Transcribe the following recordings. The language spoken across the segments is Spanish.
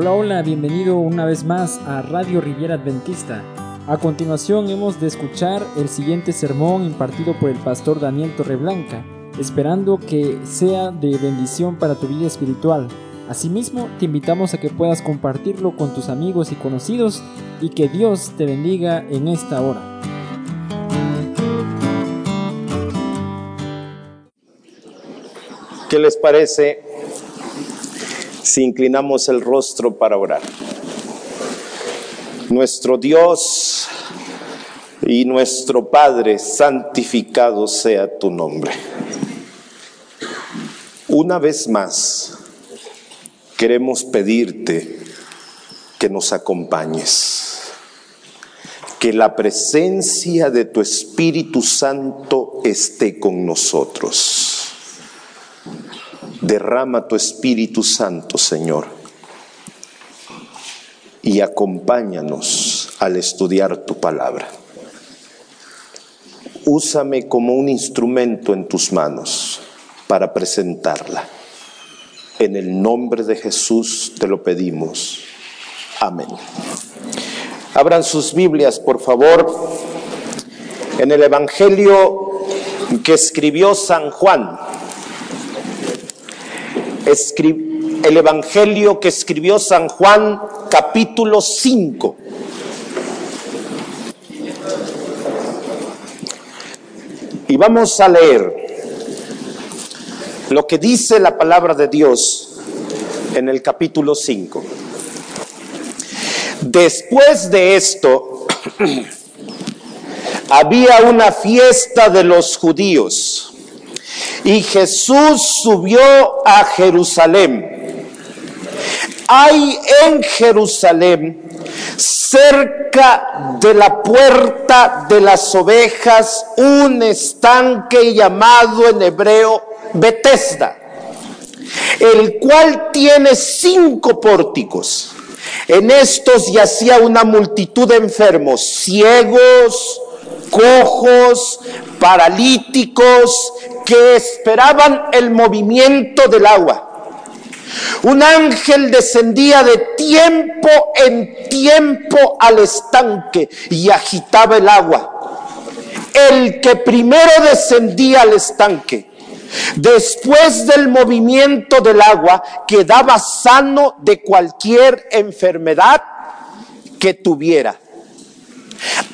Hola, hola, bienvenido una vez más a Radio Riviera Adventista. A continuación hemos de escuchar el siguiente sermón impartido por el pastor Daniel Torreblanca, esperando que sea de bendición para tu vida espiritual. Asimismo, te invitamos a que puedas compartirlo con tus amigos y conocidos y que Dios te bendiga en esta hora. ¿Qué les parece si inclinamos el rostro para orar. Nuestro Dios y nuestro Padre, santificado sea tu nombre. Una vez más, queremos pedirte que nos acompañes, que la presencia de tu Espíritu Santo esté con nosotros Derrama tu Espíritu Santo, Señor, y acompáñanos al estudiar tu palabra. Úsame como un instrumento en tus manos para presentarla. En el nombre de Jesús te lo pedimos. Amén. Abran sus Biblias, por favor, en el Evangelio que escribió San Juan el Evangelio que escribió San Juan capítulo 5. Y vamos a leer lo que dice la palabra de Dios en el capítulo 5. Después de esto, había una fiesta de los judíos y Jesús subió a Jerusalén. Hay en Jerusalén, cerca de la puerta de las ovejas, un estanque llamado en hebreo Betesda, el cual tiene cinco pórticos. En estos yacía una multitud de enfermos, ciegos, cojos, paralíticos, que esperaban el movimiento del agua. Un ángel descendía de tiempo en tiempo al estanque y agitaba el agua. El que primero descendía al estanque, después del movimiento del agua, quedaba sano de cualquier enfermedad que tuviera.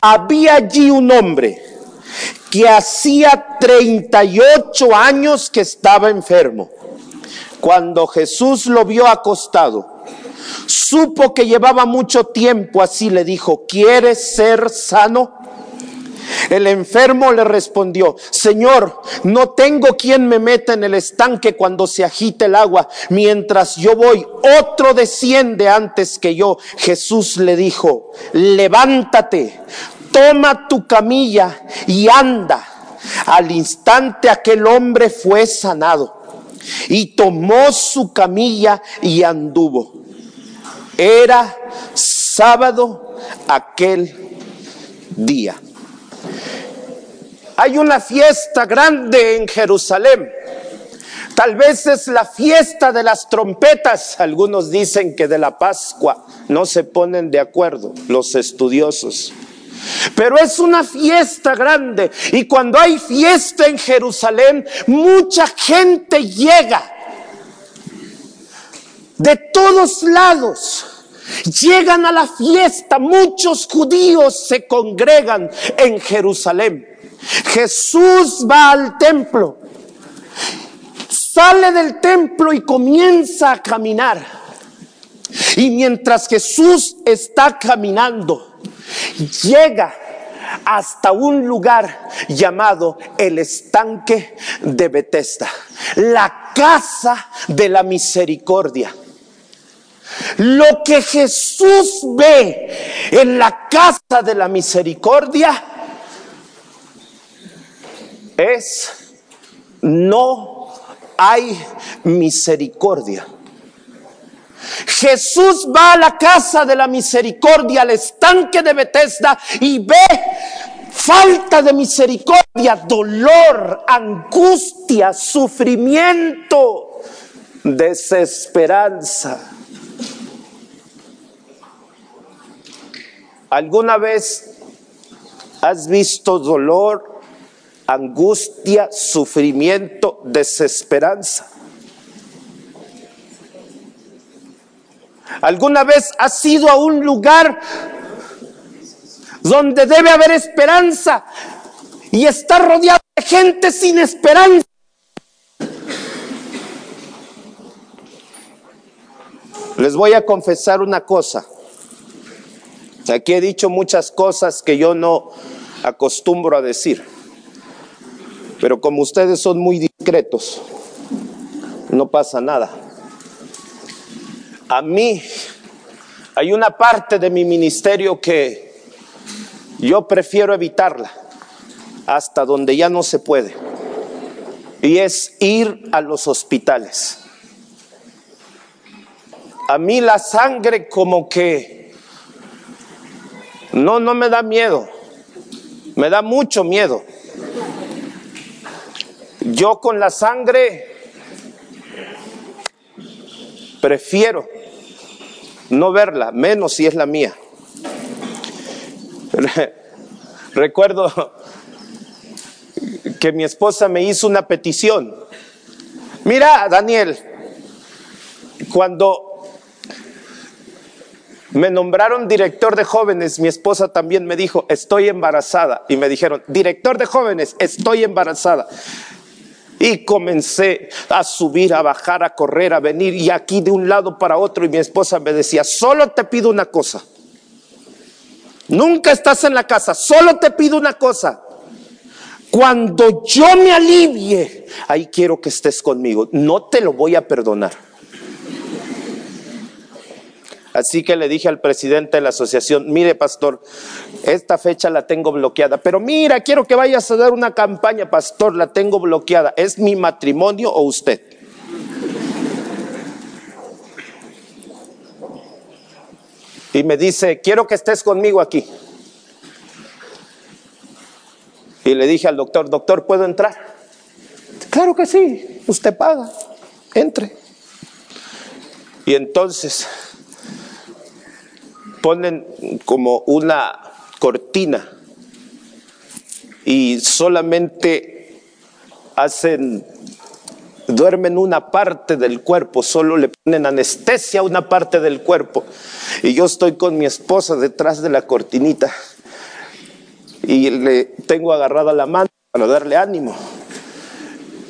Había allí un hombre que hacía 38 años que estaba enfermo. Cuando Jesús lo vio acostado, supo que llevaba mucho tiempo así, le dijo, ¿quieres ser sano? El enfermo le respondió, Señor, no tengo quien me meta en el estanque cuando se agite el agua. Mientras yo voy, otro desciende antes que yo. Jesús le dijo, levántate, toma tu camilla y anda. Al instante aquel hombre fue sanado y tomó su camilla y anduvo. Era sábado aquel día. Hay una fiesta grande en Jerusalén. Tal vez es la fiesta de las trompetas. Algunos dicen que de la Pascua. No se ponen de acuerdo los estudiosos. Pero es una fiesta grande. Y cuando hay fiesta en Jerusalén, mucha gente llega. De todos lados. Llegan a la fiesta. Muchos judíos se congregan en Jerusalén. Jesús va al templo, sale del templo y comienza a caminar. Y mientras Jesús está caminando, llega hasta un lugar llamado el estanque de Bethesda, la casa de la misericordia. Lo que Jesús ve en la casa de la misericordia es no hay misericordia. Jesús va a la casa de la misericordia, al estanque de Bethesda y ve falta de misericordia, dolor, angustia, sufrimiento, desesperanza. ¿Alguna vez has visto dolor, angustia, sufrimiento, desesperanza? ¿Alguna vez has ido a un lugar donde debe haber esperanza y está rodeado de gente sin esperanza? Les voy a confesar una cosa. Aquí he dicho muchas cosas que yo no acostumbro a decir. Pero como ustedes son muy discretos, no pasa nada. A mí hay una parte de mi ministerio que yo prefiero evitarla hasta donde ya no se puede. Y es ir a los hospitales. A mí la sangre como que no, no me da miedo. Me da mucho miedo. Yo con la sangre prefiero no verla, menos si es la mía. Recuerdo que mi esposa me hizo una petición. Mira, Daniel, cuando me nombraron director de jóvenes, mi esposa también me dijo, estoy embarazada. Y me dijeron, director de jóvenes, estoy embarazada. Y comencé a subir, a bajar, a correr, a venir y aquí de un lado para otro. Y mi esposa me decía, solo te pido una cosa. Nunca estás en la casa, solo te pido una cosa. Cuando yo me alivie, ahí quiero que estés conmigo. No te lo voy a perdonar. Así que le dije al presidente de la asociación, mire pastor, esta fecha la tengo bloqueada, pero mira, quiero que vayas a dar una campaña, pastor, la tengo bloqueada. ¿Es mi matrimonio o usted? Y me dice, quiero que estés conmigo aquí. Y le dije al doctor, doctor, ¿puedo entrar? Claro que sí, usted paga, entre. Y entonces ponen como una cortina y solamente hacen, duermen una parte del cuerpo, solo le ponen anestesia a una parte del cuerpo. Y yo estoy con mi esposa detrás de la cortinita y le tengo agarrada la mano para darle ánimo.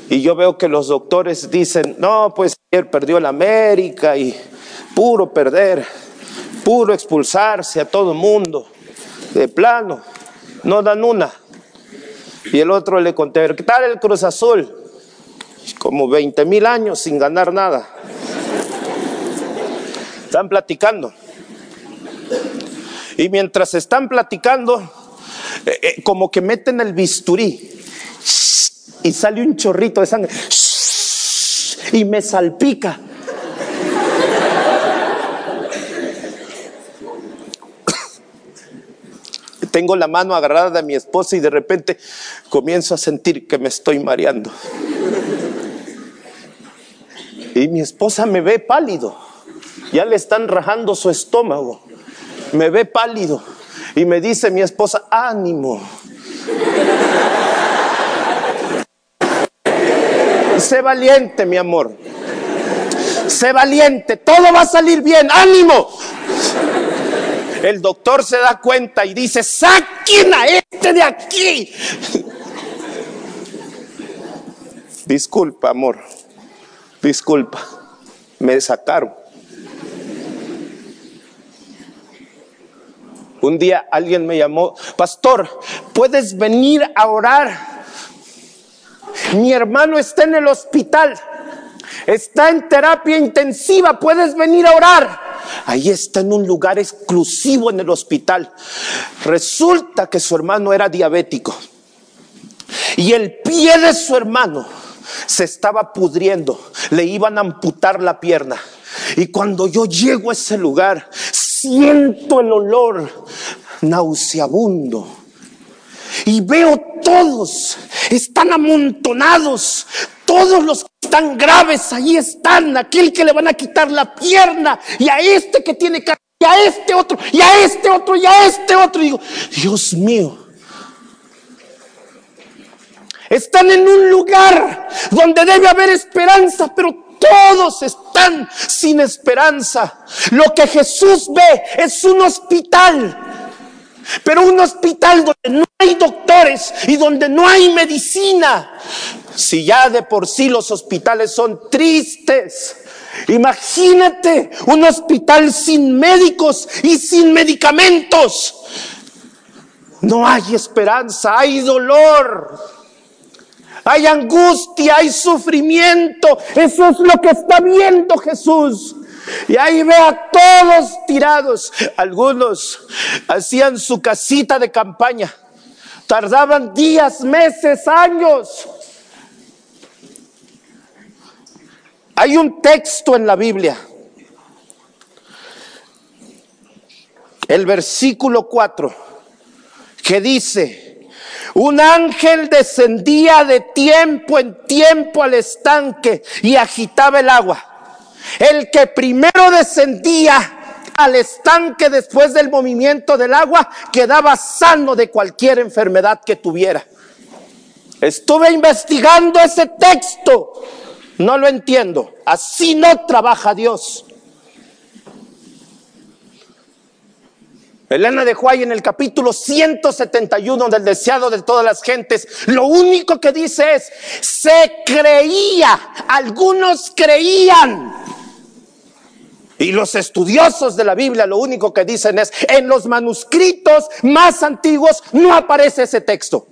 Y yo veo que los doctores dicen, no, pues ayer perdió la América y puro perder puro expulsarse a todo mundo, de plano, no dan una. Y el otro le conté, ¿qué tal el Cruz Azul? Como 20 mil años sin ganar nada. Están platicando. Y mientras están platicando, eh, eh, como que meten el bisturí y sale un chorrito de sangre y me salpica. Tengo la mano agarrada de mi esposa y de repente comienzo a sentir que me estoy mareando. Y mi esposa me ve pálido. Ya le están rajando su estómago. Me ve pálido. Y me dice mi esposa, ánimo. Sé valiente, mi amor. Sé valiente. Todo va a salir bien. Ánimo. El doctor se da cuenta y dice, saquen a este de aquí. Disculpa, amor. Disculpa. Me sacaron. Un día alguien me llamó, pastor, ¿puedes venir a orar? Mi hermano está en el hospital, está en terapia intensiva, ¿puedes venir a orar? Ahí está en un lugar exclusivo en el hospital. Resulta que su hermano era diabético. Y el pie de su hermano se estaba pudriendo. Le iban a amputar la pierna. Y cuando yo llego a ese lugar, siento el olor nauseabundo. Y veo todos, están amontonados, todos los que están graves, ahí están, aquel que le van a quitar la pierna y a este que tiene cardíaco y a este otro, y a este otro, y a este otro. Y digo, Dios mío. Están en un lugar donde debe haber esperanza, pero todos están sin esperanza. Lo que Jesús ve es un hospital. Pero un hospital donde no hay doctores y donde no hay medicina. Si ya de por sí los hospitales son tristes. Imagínate un hospital sin médicos y sin medicamentos. No hay esperanza, hay dolor hay angustia, hay sufrimiento. Eso es lo que está viendo Jesús. Y ahí ve a todos tirados. Algunos hacían su casita de campaña. Tardaban días, meses, años. Hay un texto en la Biblia. El versículo 4 que dice, un ángel descendía de tiempo en tiempo al estanque y agitaba el agua. El que primero descendía al estanque después del movimiento del agua quedaba sano de cualquier enfermedad que tuviera. Estuve investigando ese texto. No lo entiendo. Así no trabaja Dios. Elena de Juárez en el capítulo 171 del deseado de todas las gentes, lo único que dice es, se creía, algunos creían. Y los estudiosos de la Biblia lo único que dicen es, en los manuscritos más antiguos no aparece ese texto.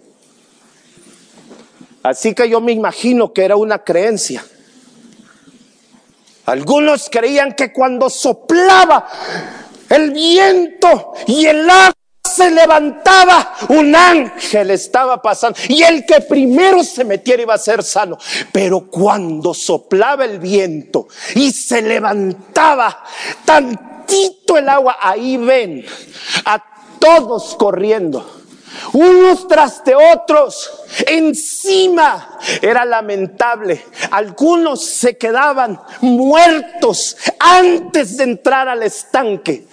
Así que yo me imagino que era una creencia. Algunos creían que cuando soplaba el viento y el agua se levantaba, un ángel estaba pasando y el que primero se metiera iba a ser sano. Pero cuando soplaba el viento y se levantaba tantito el agua, ahí ven a todos corriendo unos tras de otros, encima. Era lamentable. Algunos se quedaban muertos antes de entrar al estanque.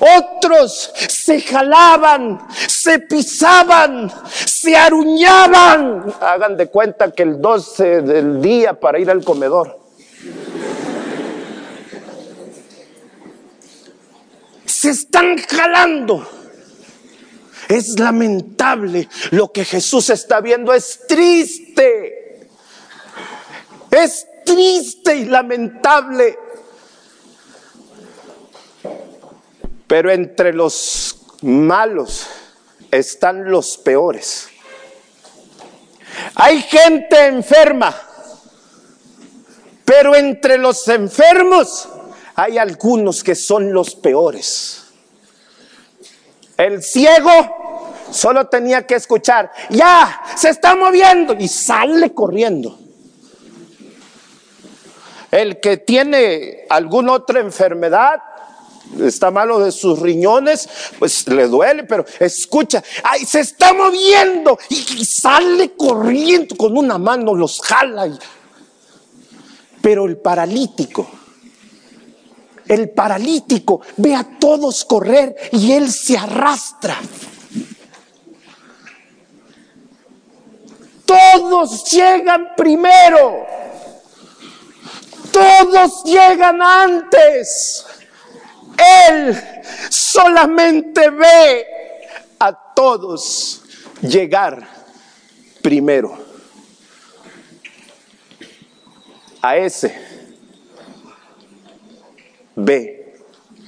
Otros se jalaban, se pisaban, se aruñaban. Hagan de cuenta que el 12 del día para ir al comedor. Se están jalando. Es lamentable lo que Jesús está viendo. Es triste. Es triste y lamentable. Pero entre los malos están los peores. Hay gente enferma, pero entre los enfermos hay algunos que son los peores. El ciego solo tenía que escuchar, ya, se está moviendo y sale corriendo. El que tiene alguna otra enfermedad, está malo de sus riñones, pues le duele, pero escucha, ay, se está moviendo y, sale corriendo con una mano, los jala. pero el paralítico, el paralítico ve a todos correr y él se arrastra. Todos llegan primero. Todos llegan antes. Él solamente ve a todos llegar primero. A ese ve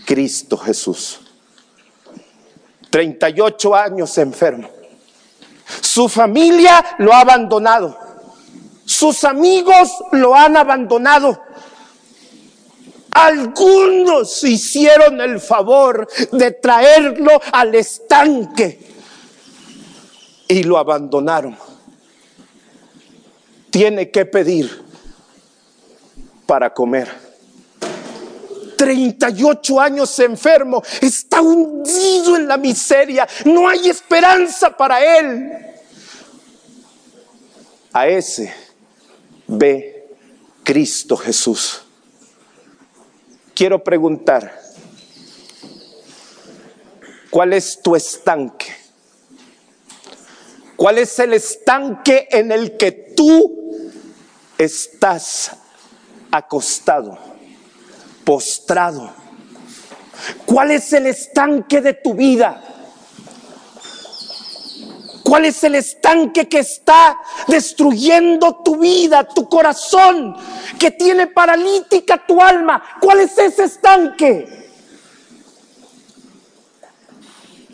Cristo Jesús. 38 años enfermo. Su familia lo ha abandonado. Sus amigos lo han abandonado. Algunos hicieron el favor de traerlo al estanque y lo abandonaron. Tiene que pedir para comer. 38 años enfermo, está hundido en la miseria, no hay esperanza para él. A ese ve Cristo Jesús quiero preguntar, ¿Cuál es tu estanque? ¿Cuál es el estanque en el que tú estás acostado, postrado? ¿Cuál es el estanque de tu vida? ¿Cuál es el estanque que está destruyendo tu vida, tu corazón, que tiene paralítica tu alma? ¿Cuál es ese estanque?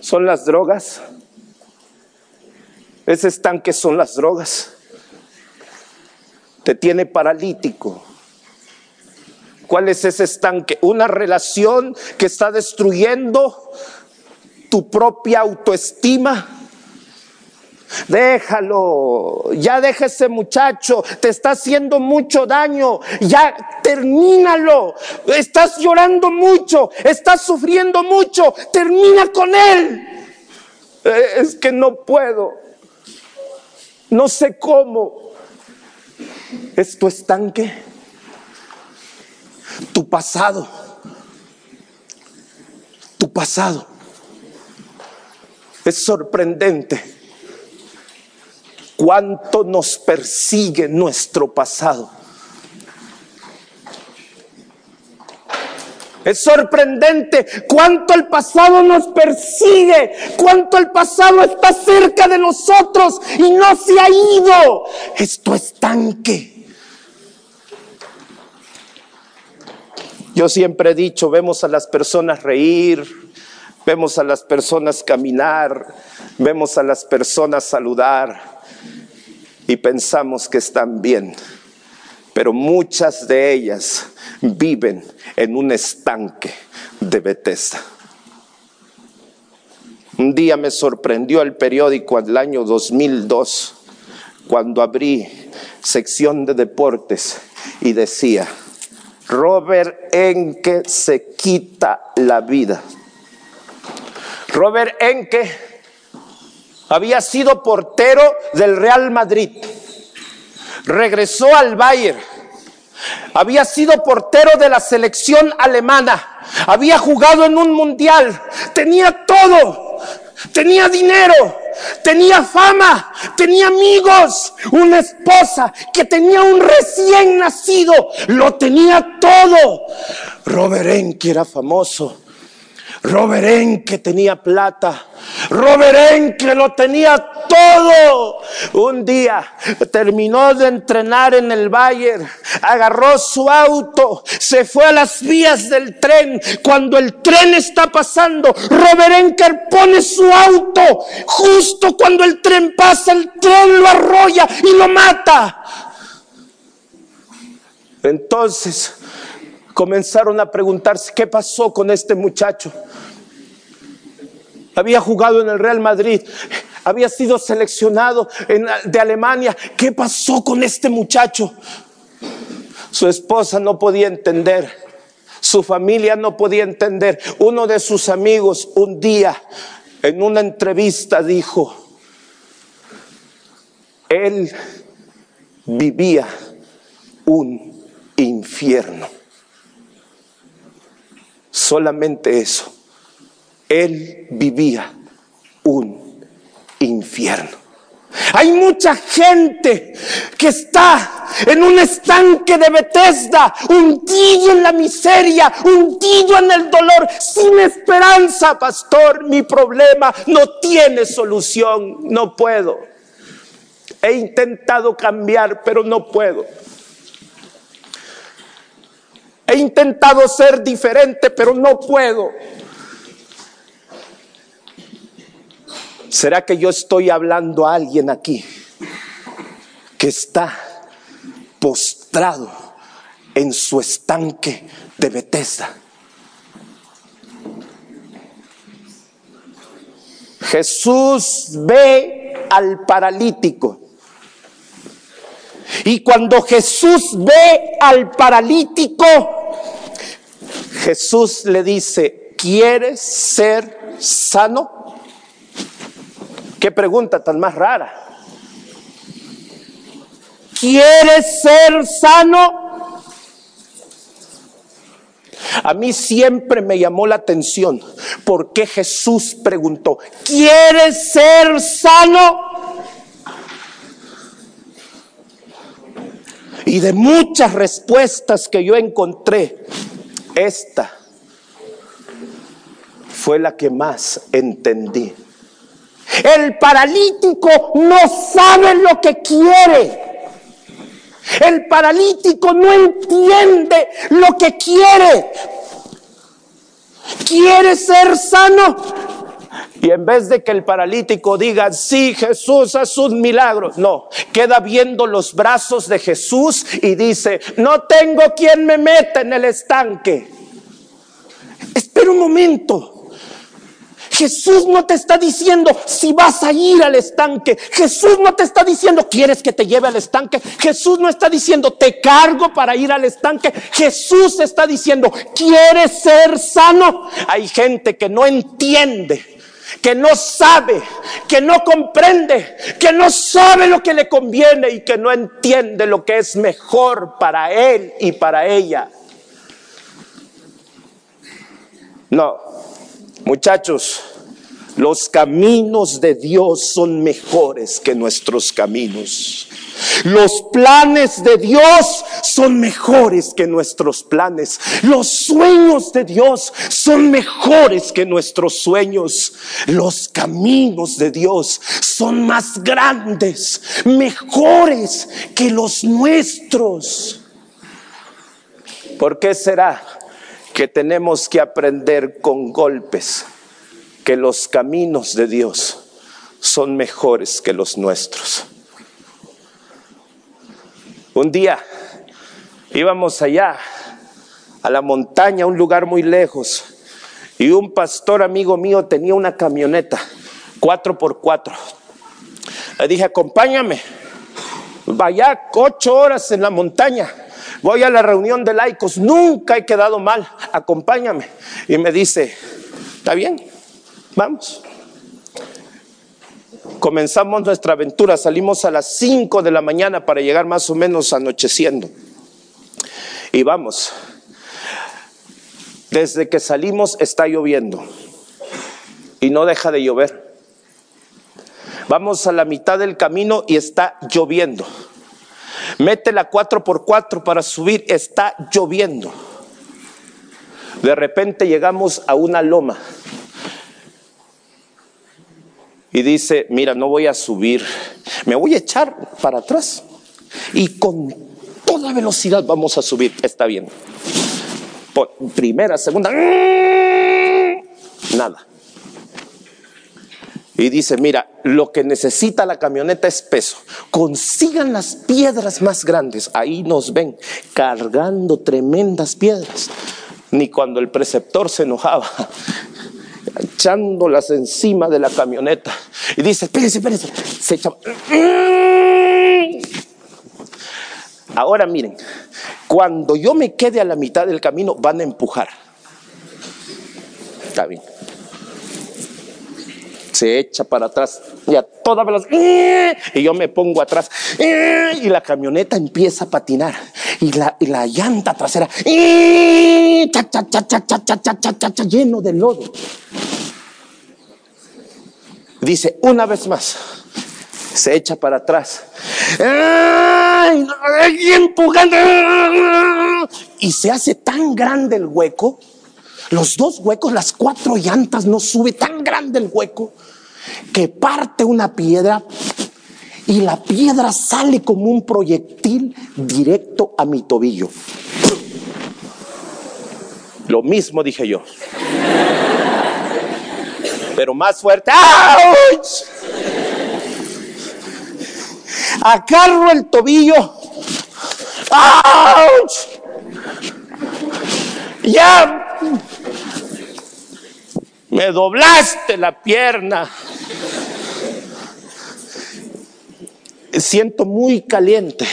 ¿Son las drogas? Ese estanque son las drogas. Te tiene paralítico. ¿Cuál es ese estanque? Una relación que está destruyendo tu propia autoestima Déjalo, ya deja ese muchacho, te está haciendo mucho daño, ya termínalo. Estás llorando mucho, estás sufriendo mucho, termina con él. Eh, es que no puedo, no sé cómo. Es tu estanque, tu pasado, tu pasado. Es sorprendente cuánto nos persigue nuestro pasado. Es sorprendente cuánto el pasado nos persigue, cuánto el pasado está cerca de nosotros y no se ha ido. Esto es tanque. Yo siempre he dicho, vemos a las personas reír, vemos a las personas caminar, vemos a las personas saludar, y pensamos que están bien, pero muchas de ellas viven en un estanque de Bethesda. Un día me sorprendió el periódico el año 2002 cuando abrí sección de deportes y decía, Robert Enke se quita la vida. Robert Enke había sido portero del Real Madrid. Regresó al Bayern. Había sido portero de la selección alemana. Había jugado en un mundial. Tenía todo. Tenía dinero. Tenía fama. Tenía amigos. Una esposa que tenía un recién nacido. Lo tenía todo. Robert Enke era famoso. Robert que tenía plata. Robert que lo tenía todo. Un día terminó de entrenar en el Bayern, agarró su auto, se fue a las vías del tren. Cuando el tren está pasando, Robert Enker pone su auto. Justo cuando el tren pasa, el tren lo arrolla y lo mata. Entonces, comenzaron a preguntarse qué pasó con este muchacho. Había jugado en el Real Madrid, había sido seleccionado de Alemania. ¿Qué pasó con este muchacho? Su esposa no podía entender, su familia no podía entender. Uno de sus amigos un día en una entrevista dijo, él vivía un infierno. Solamente eso. Él vivía un infierno. Hay mucha gente que está en un estanque de Bethesda, hundido en la miseria, hundido en el dolor, sin esperanza, pastor. Mi problema no tiene solución, no puedo. He intentado cambiar, pero no puedo. He intentado ser diferente, pero no puedo. ¿Será que yo estoy hablando a alguien aquí que está postrado en su estanque de Bethesda? Jesús ve al paralítico. Y cuando Jesús ve al paralítico, Jesús le dice, ¿quieres ser sano? Qué pregunta tan más rara. ¿Quieres ser sano? A mí siempre me llamó la atención porque Jesús preguntó, ¿quieres ser sano? Y de muchas respuestas que yo encontré, esta fue la que más entendí. El paralítico no sabe lo que quiere. El paralítico no entiende lo que quiere. Quiere ser sano. Y en vez de que el paralítico diga, sí, Jesús hace un milagro, no, queda viendo los brazos de Jesús y dice, no tengo quien me meta en el estanque. Espera un momento. Jesús no te está diciendo si vas a ir al estanque. Jesús no te está diciendo quieres que te lleve al estanque. Jesús no está diciendo te cargo para ir al estanque. Jesús está diciendo quieres ser sano. Hay gente que no entiende que no sabe, que no comprende, que no sabe lo que le conviene y que no entiende lo que es mejor para él y para ella. No, Muchachos, los caminos de Dios son mejores que nuestros caminos. Los planes de Dios son mejores que nuestros planes. Los sueños de Dios son mejores que nuestros sueños. Los caminos de Dios son más grandes, mejores que los nuestros. ¿Por qué será? Que tenemos que aprender con golpes que los caminos de Dios son mejores que los nuestros. Un día íbamos allá a la montaña, un lugar muy lejos, y un pastor amigo mío tenía una camioneta, cuatro por cuatro. Le dije, acompáñame, vaya ocho horas en la montaña voy a la reunión de laicos, nunca he quedado mal, acompáñame. Y me dice, está bien, vamos. Comenzamos nuestra aventura, salimos a las 5 de la mañana para llegar más o menos anocheciendo. Y vamos. Desde que salimos está lloviendo y no deja de llover. Vamos a la mitad del camino y está lloviendo. Mete la 4x4 para subir, está lloviendo. De repente llegamos a una loma. Y dice, mira, no voy a subir, me voy a echar para atrás. Y con toda velocidad vamos a subir. Está bien. primera, segunda, nada. Y dice, mira, lo que necesita la camioneta es peso. Consigan las piedras más grandes. Ahí nos ven cargando tremendas piedras. Ni cuando el preceptor se enojaba, echándolas encima de la camioneta. Y dice, espérense, espérense. Se echa... Ahora miren, cuando yo me quede a la mitad del camino, van a empujar. Está bien se echa para atrás y a toda velocidad. Y yo me pongo atrás y la camioneta empieza a patinar y la, la llanta trasera lleno de lodo. Dice una vez más, se echa para atrás. Y se hace tan grande el hueco los dos huecos, las cuatro llantas, no sube tan grande el hueco que parte una piedra y la piedra sale como un proyectil directo a mi tobillo. Lo mismo dije yo. Pero más fuerte. ¡Auch! Agarro el tobillo. ¡Auch! Ya me doblaste la pierna. Siento muy caliente,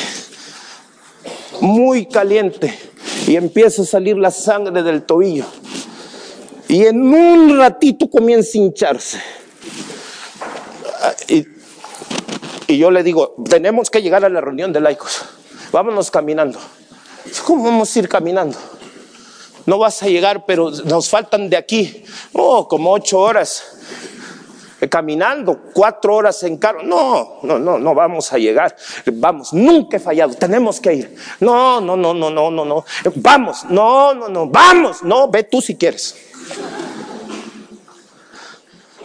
muy caliente, y empieza a salir la sangre del tobillo. Y en un ratito comienza a hincharse. Y, y yo le digo, tenemos que llegar a la reunión de laicos. Vámonos caminando. ¿Cómo vamos a ir caminando? No vas a llegar, pero nos faltan de aquí, oh, como ocho horas caminando, cuatro horas en carro. No, no, no, no vamos a llegar. Vamos, nunca he fallado, tenemos que ir. No, no, no, no, no, no, no. Vamos, no, no, no, vamos. No, ve tú si quieres.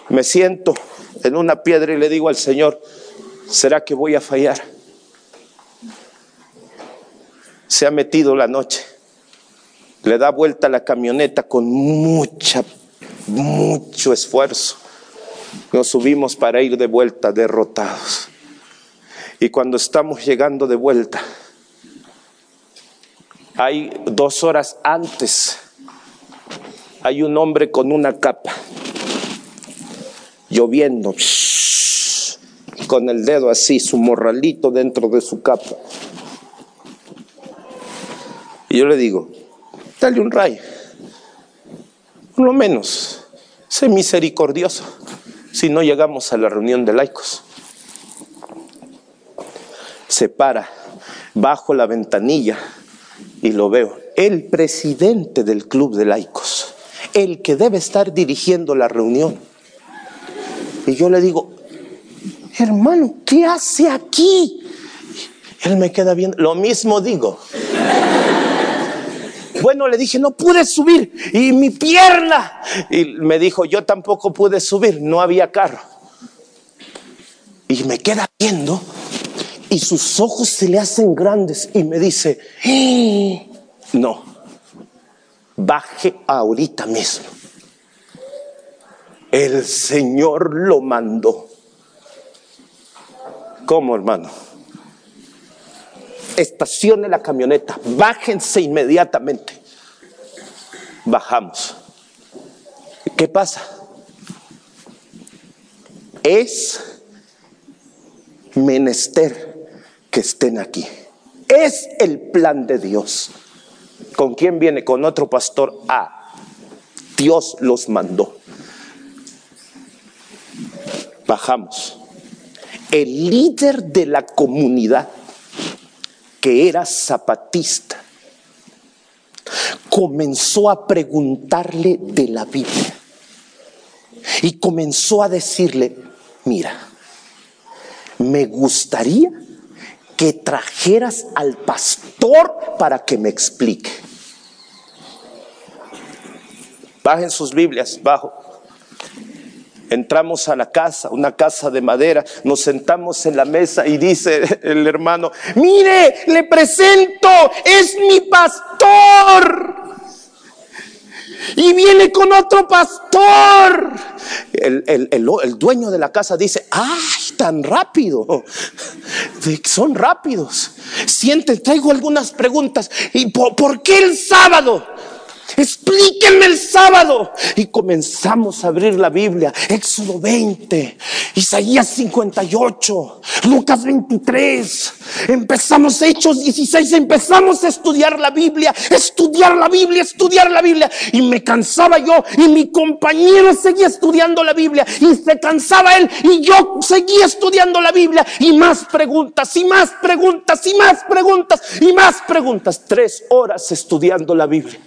Me siento en una piedra y le digo al Señor, ¿será que voy a fallar? Se ha metido la noche. Le da vuelta la camioneta con mucha, mucho esfuerzo. Nos subimos para ir de vuelta derrotados. Y cuando estamos llegando de vuelta, hay dos horas antes, hay un hombre con una capa, lloviendo, con el dedo así, su morralito dentro de su capa. Y yo le digo, dale un ray, por lo menos, sé misericordioso si no llegamos a la reunión de laicos. Se para bajo la ventanilla y lo veo. El presidente del club de laicos, el que debe estar dirigiendo la reunión. Y yo le digo, hermano, ¿qué hace aquí? Él me queda bien, lo mismo digo. Bueno, le dije, no pude subir. Y mi pierna. Y me dijo, yo tampoco pude subir. No había carro. Y me queda viendo. Y sus ojos se le hacen grandes. Y me dice, ¡Eh! no, baje ahorita mismo. El Señor lo mandó. ¿Cómo, hermano? Estacione la camioneta, bájense inmediatamente. Bajamos. ¿Qué pasa? Es menester que estén aquí. Es el plan de Dios. ¿Con quién viene? Con otro pastor. Ah, Dios los mandó. Bajamos. El líder de la comunidad que era zapatista, comenzó a preguntarle de la Biblia y comenzó a decirle, mira, me gustaría que trajeras al pastor para que me explique. Bajen sus Biblias, bajo. Entramos a la casa, una casa de madera, nos sentamos en la mesa y dice el hermano, mire, le presento, es mi pastor. Y viene con otro pastor. El, dueño de la casa dice, ¡ay, tan rápido! Son rápidos. Sienten, traigo algunas preguntas. ¿Y por qué el sábado? Explíquenme el sábado. Y comenzamos a abrir la Biblia. Éxodo 20, Isaías 58, Lucas 23. Empezamos Hechos 16. Empezamos a estudiar la Biblia, estudiar la Biblia, estudiar la Biblia. Y me cansaba yo y mi compañero seguía estudiando la Biblia. Y se cansaba él y yo seguía estudiando la Biblia. Y más preguntas, y más preguntas, y más preguntas, y más preguntas. Tres horas estudiando la Biblia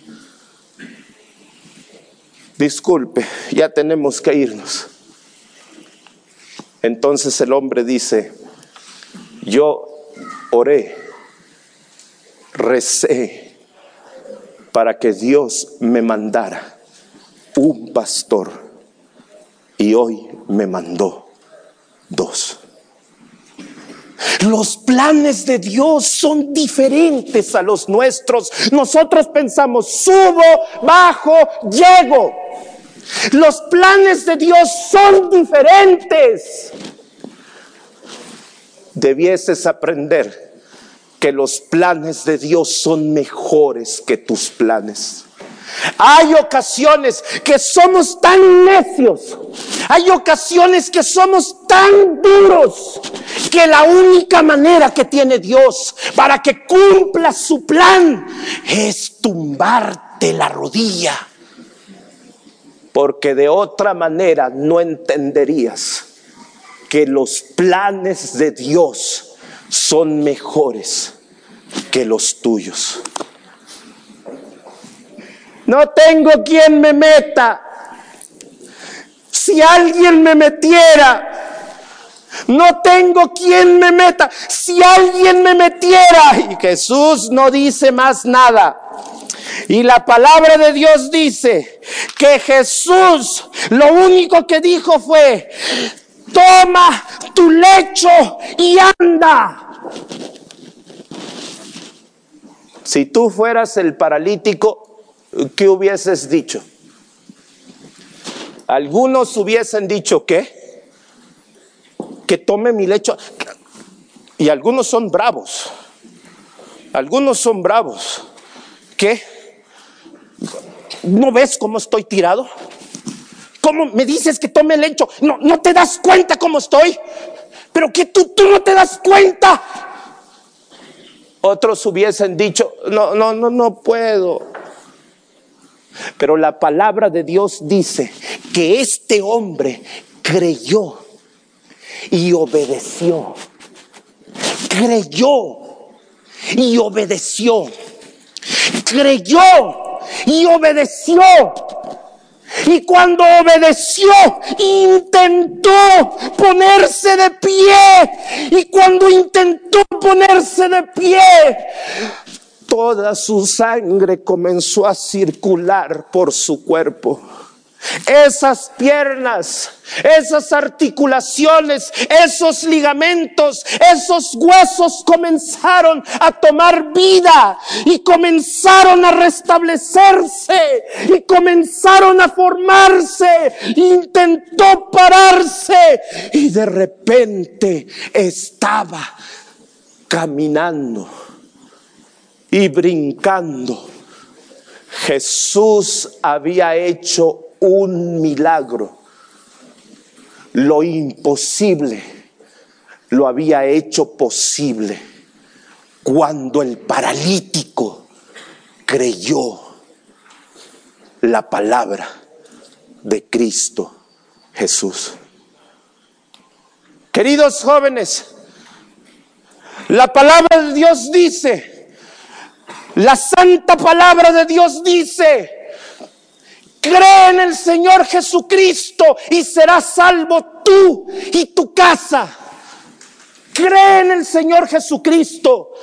disculpe, ya tenemos que irnos. Entonces el hombre dice, yo oré, recé para que Dios me mandara un pastor y hoy me mandó dos. Los planes de Dios son diferentes a los nuestros. Nosotros pensamos, subo, bajo, llego. Los planes de Dios son diferentes. Debieses aprender que los planes de Dios son mejores que tus planes. Hay ocasiones que somos tan necios, hay ocasiones que somos tan duros, que la única manera que tiene Dios para que cumpla su plan es tumbarte la rodilla porque de otra manera no entenderías que los planes de Dios son mejores que los tuyos. No tengo quien me meta. Si alguien me metiera, no tengo quien me meta. Si alguien me metiera, y Jesús no dice más nada. Y la palabra de Dios dice que Jesús lo único que dijo fue, toma tu lecho y anda. Si tú fueras el paralítico, ¿qué hubieses dicho? Algunos hubiesen dicho que, que tome mi lecho. Y algunos son bravos. Algunos son bravos. ¿Qué? ¿No ves cómo estoy tirado? ¿Cómo me dices que tome el lecho? No, no te das cuenta cómo estoy. Pero que tú, tú no te das cuenta. Otros hubiesen dicho, no, no, no, no puedo. Pero la palabra de Dios dice que este hombre creyó y obedeció. Creyó y obedeció. Creyó y obedeció. Y cuando obedeció, intentó ponerse de pie. Y cuando intentó ponerse de pie, toda su sangre comenzó a circular por su cuerpo. Esas piernas, esas articulaciones, esos ligamentos, esos huesos comenzaron a tomar vida y comenzaron a restablecerse y comenzaron a formarse. Intentó pararse y de repente estaba caminando y brincando. Jesús había hecho un milagro. Lo imposible lo había hecho posible cuando el paralítico creyó la palabra de Cristo Jesús. Queridos jóvenes, la palabra de Dios dice, la santa palabra de Dios dice, Cree en el Señor Jesucristo y serás salvo tú y tu casa. Cree en el Señor Jesucristo.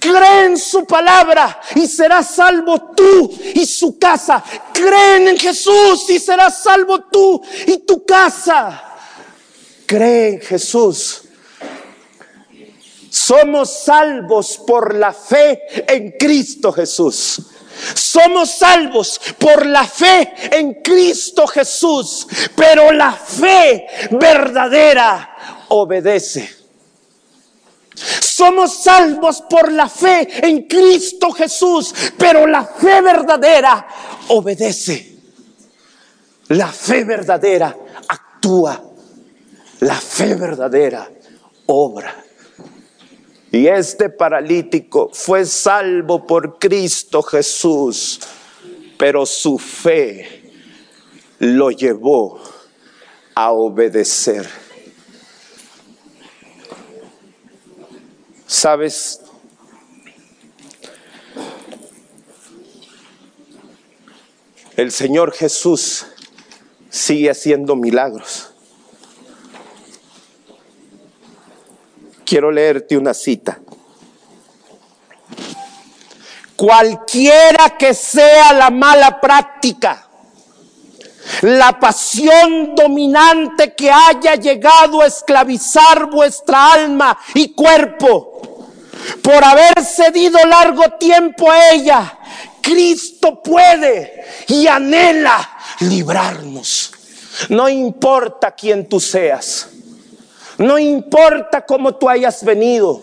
Cree en su palabra y serás salvo tú y su casa. Creen en Jesús y serás salvo tú y tu casa. Cree en Jesús. Somos salvos por la fe en Cristo Jesús. Somos salvos por la fe en Cristo Jesús, pero la fe verdadera obedece. Somos salvos por la fe en Cristo Jesús, pero la fe verdadera obedece. La fe verdadera actúa. La fe verdadera obra. Y este paralítico fue salvo por Cristo Jesús, pero su fe lo llevó a obedecer. ¿Sabes? El Señor Jesús sigue haciendo milagros. Quiero leerte una cita. Cualquiera que sea la mala práctica, la pasión dominante que haya llegado a esclavizar vuestra alma y cuerpo, por haber cedido largo tiempo a ella, Cristo puede y anhela librarnos. No importa quién tú seas. No importa cómo tú hayas venido.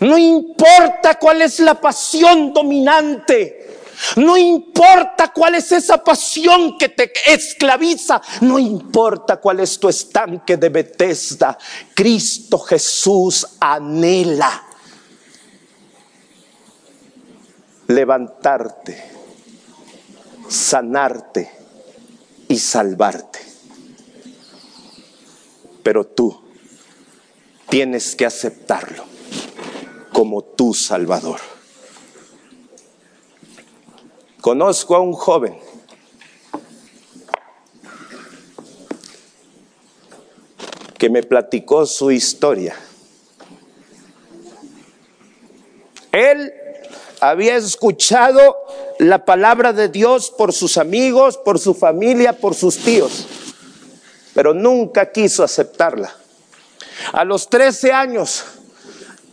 No importa cuál es la pasión dominante. No importa cuál es esa pasión que te esclaviza. No importa cuál es tu estanque de Bethesda. Cristo Jesús anhela levantarte, sanarte y salvarte. Pero tú tienes que aceptarlo como tu Salvador. Conozco a un joven que me platicó su historia. Él había escuchado la palabra de Dios por sus amigos, por su familia, por sus tíos, pero nunca quiso aceptarla. A los 13 años,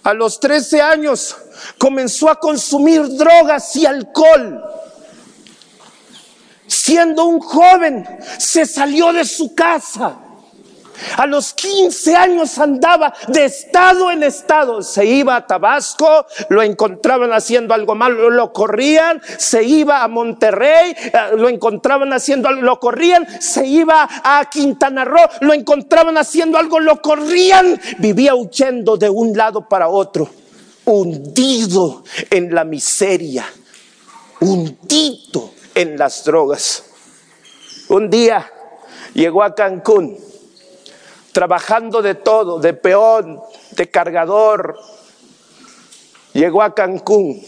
a los 13 años comenzó a consumir drogas y alcohol. Siendo un joven, se salió de su casa a los 15 años andaba de estado en estado. Se iba a Tabasco, lo encontraban haciendo algo malo, lo corrían. Se iba a Monterrey, eh, lo encontraban haciendo algo, lo corrían. Se iba a Quintana Roo, lo encontraban haciendo algo, lo corrían. Vivía huyendo de un lado para otro, hundido en la miseria, hundido en las drogas. Un día llegó a Cancún trabajando de todo, de peón, de cargador. Llegó a Cancún.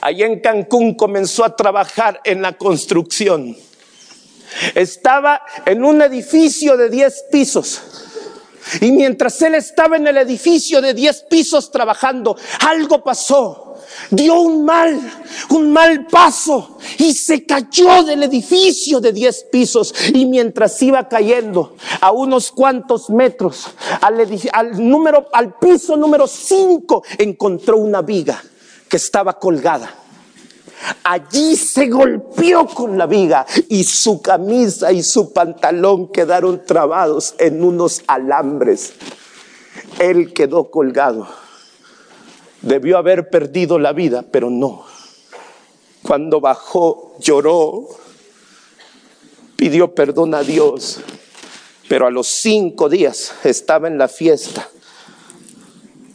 Allí en Cancún comenzó a trabajar en la construcción. Estaba en un edificio de 10 pisos. Y mientras él estaba en el edificio de 10 pisos trabajando, algo pasó dio un mal, un mal paso y se cayó del edificio de 10 pisos y mientras iba cayendo a unos cuantos metros al, número, al piso número 5 encontró una viga que estaba colgada. Allí se golpeó con la viga y su camisa y su pantalón quedaron trabados en unos alambres. Él quedó colgado Debió haber perdido la vida, pero no. Cuando bajó, lloró, pidió perdón a Dios, pero a los cinco días estaba en la fiesta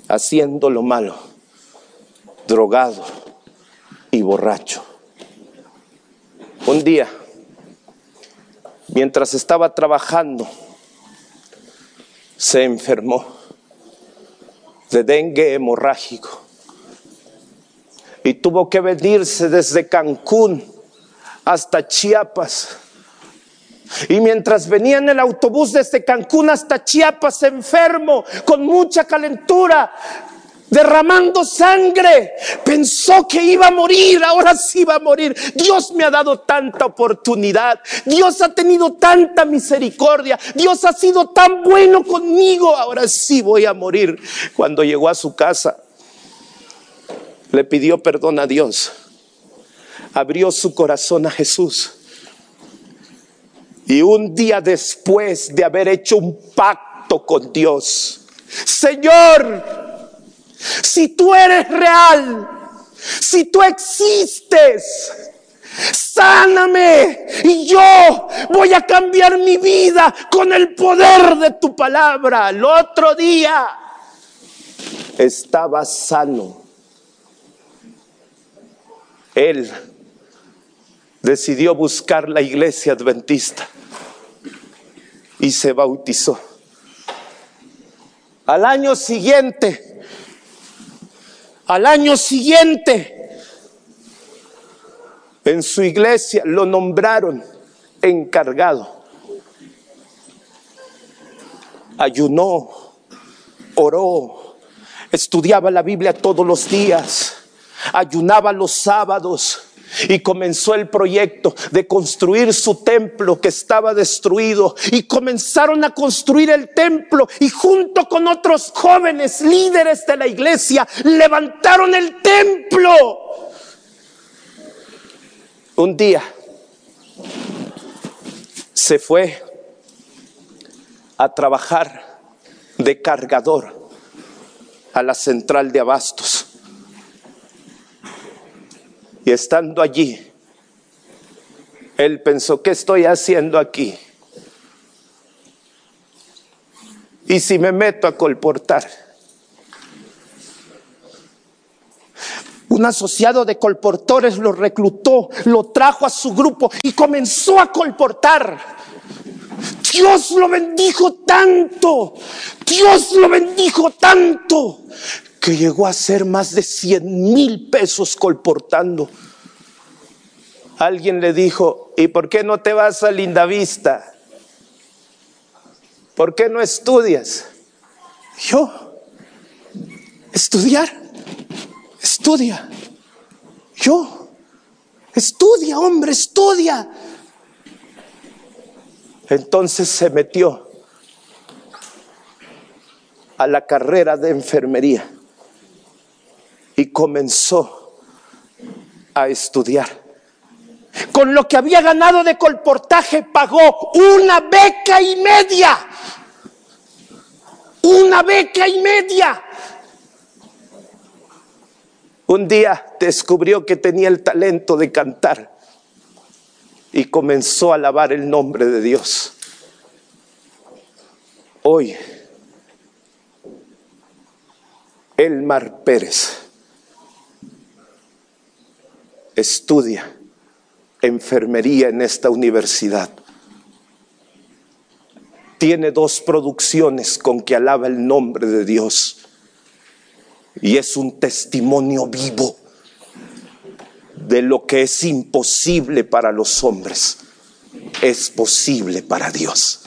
haciendo lo malo, drogado y borracho. Un día, mientras estaba trabajando, se enfermó de dengue hemorrágico. Y tuvo que venirse desde Cancún hasta Chiapas. Y mientras venía en el autobús desde Cancún hasta Chiapas enfermo, con mucha calentura, derramando sangre, pensó que iba a morir, ahora sí va a morir. Dios me ha dado tanta oportunidad, Dios ha tenido tanta misericordia, Dios ha sido tan bueno conmigo, ahora sí voy a morir. Cuando llegó a su casa, le pidió perdón a Dios, abrió su corazón a Jesús. Y un día después de haber hecho un pacto con Dios, Señor, si tú eres real, si tú existes, sáname y yo voy a cambiar mi vida con el poder de tu palabra. El otro día estaba sano. Él decidió buscar la iglesia adventista y se bautizó. Al año siguiente al año siguiente, en su iglesia lo nombraron encargado. Ayunó, oró, estudiaba la Biblia todos los días, ayunaba los sábados y comenzó el proyecto de construir su templo que estaba destruido. Y comenzaron a construir el templo y junto con otros jóvenes líderes de la iglesia levantaron el templo. Un día se fue a trabajar de cargador a la central de abastos y estando allí, él pensó, ¿qué estoy haciendo aquí? Y si me meto a colportar. Un asociado de colportores lo reclutó, lo trajo a su grupo y comenzó a colportar. Dios lo bendijo tanto, Dios lo bendijo tanto, que llegó a ser más de 100 mil pesos colportando. Alguien le dijo, ¿y por qué no te vas a Lindavista? ¿Por qué no estudias? Yo, estudiar, estudia. Yo, estudia, hombre, estudia. Entonces se metió a la carrera de enfermería y comenzó a estudiar con lo que había ganado de colportaje, pagó una beca y media. Una beca y media. Un día descubrió que tenía el talento de cantar y comenzó a alabar el nombre de Dios. Hoy, Elmar Pérez estudia enfermería en esta universidad. Tiene dos producciones con que alaba el nombre de Dios. Y es un testimonio vivo de lo que es imposible para los hombres. Es posible para Dios.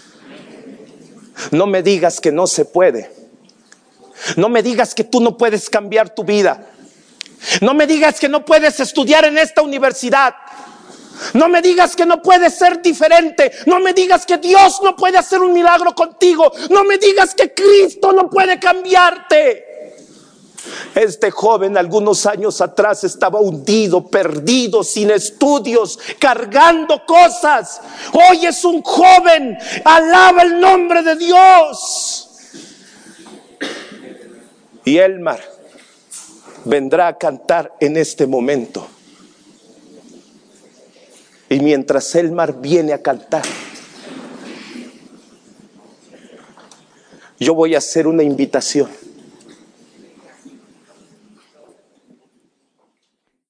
No me digas que no se puede. No me digas que tú no puedes cambiar tu vida. No me digas que no puedes estudiar en esta universidad. No me digas que no puedes ser diferente. No me digas que Dios no puede hacer un milagro contigo. No me digas que Cristo no puede cambiarte. Este joven algunos años atrás estaba hundido, perdido, sin estudios, cargando cosas. Hoy es un joven, alaba el nombre de Dios. Y Elmar vendrá a cantar en este momento. Y mientras Elmar viene a cantar, yo voy a hacer una invitación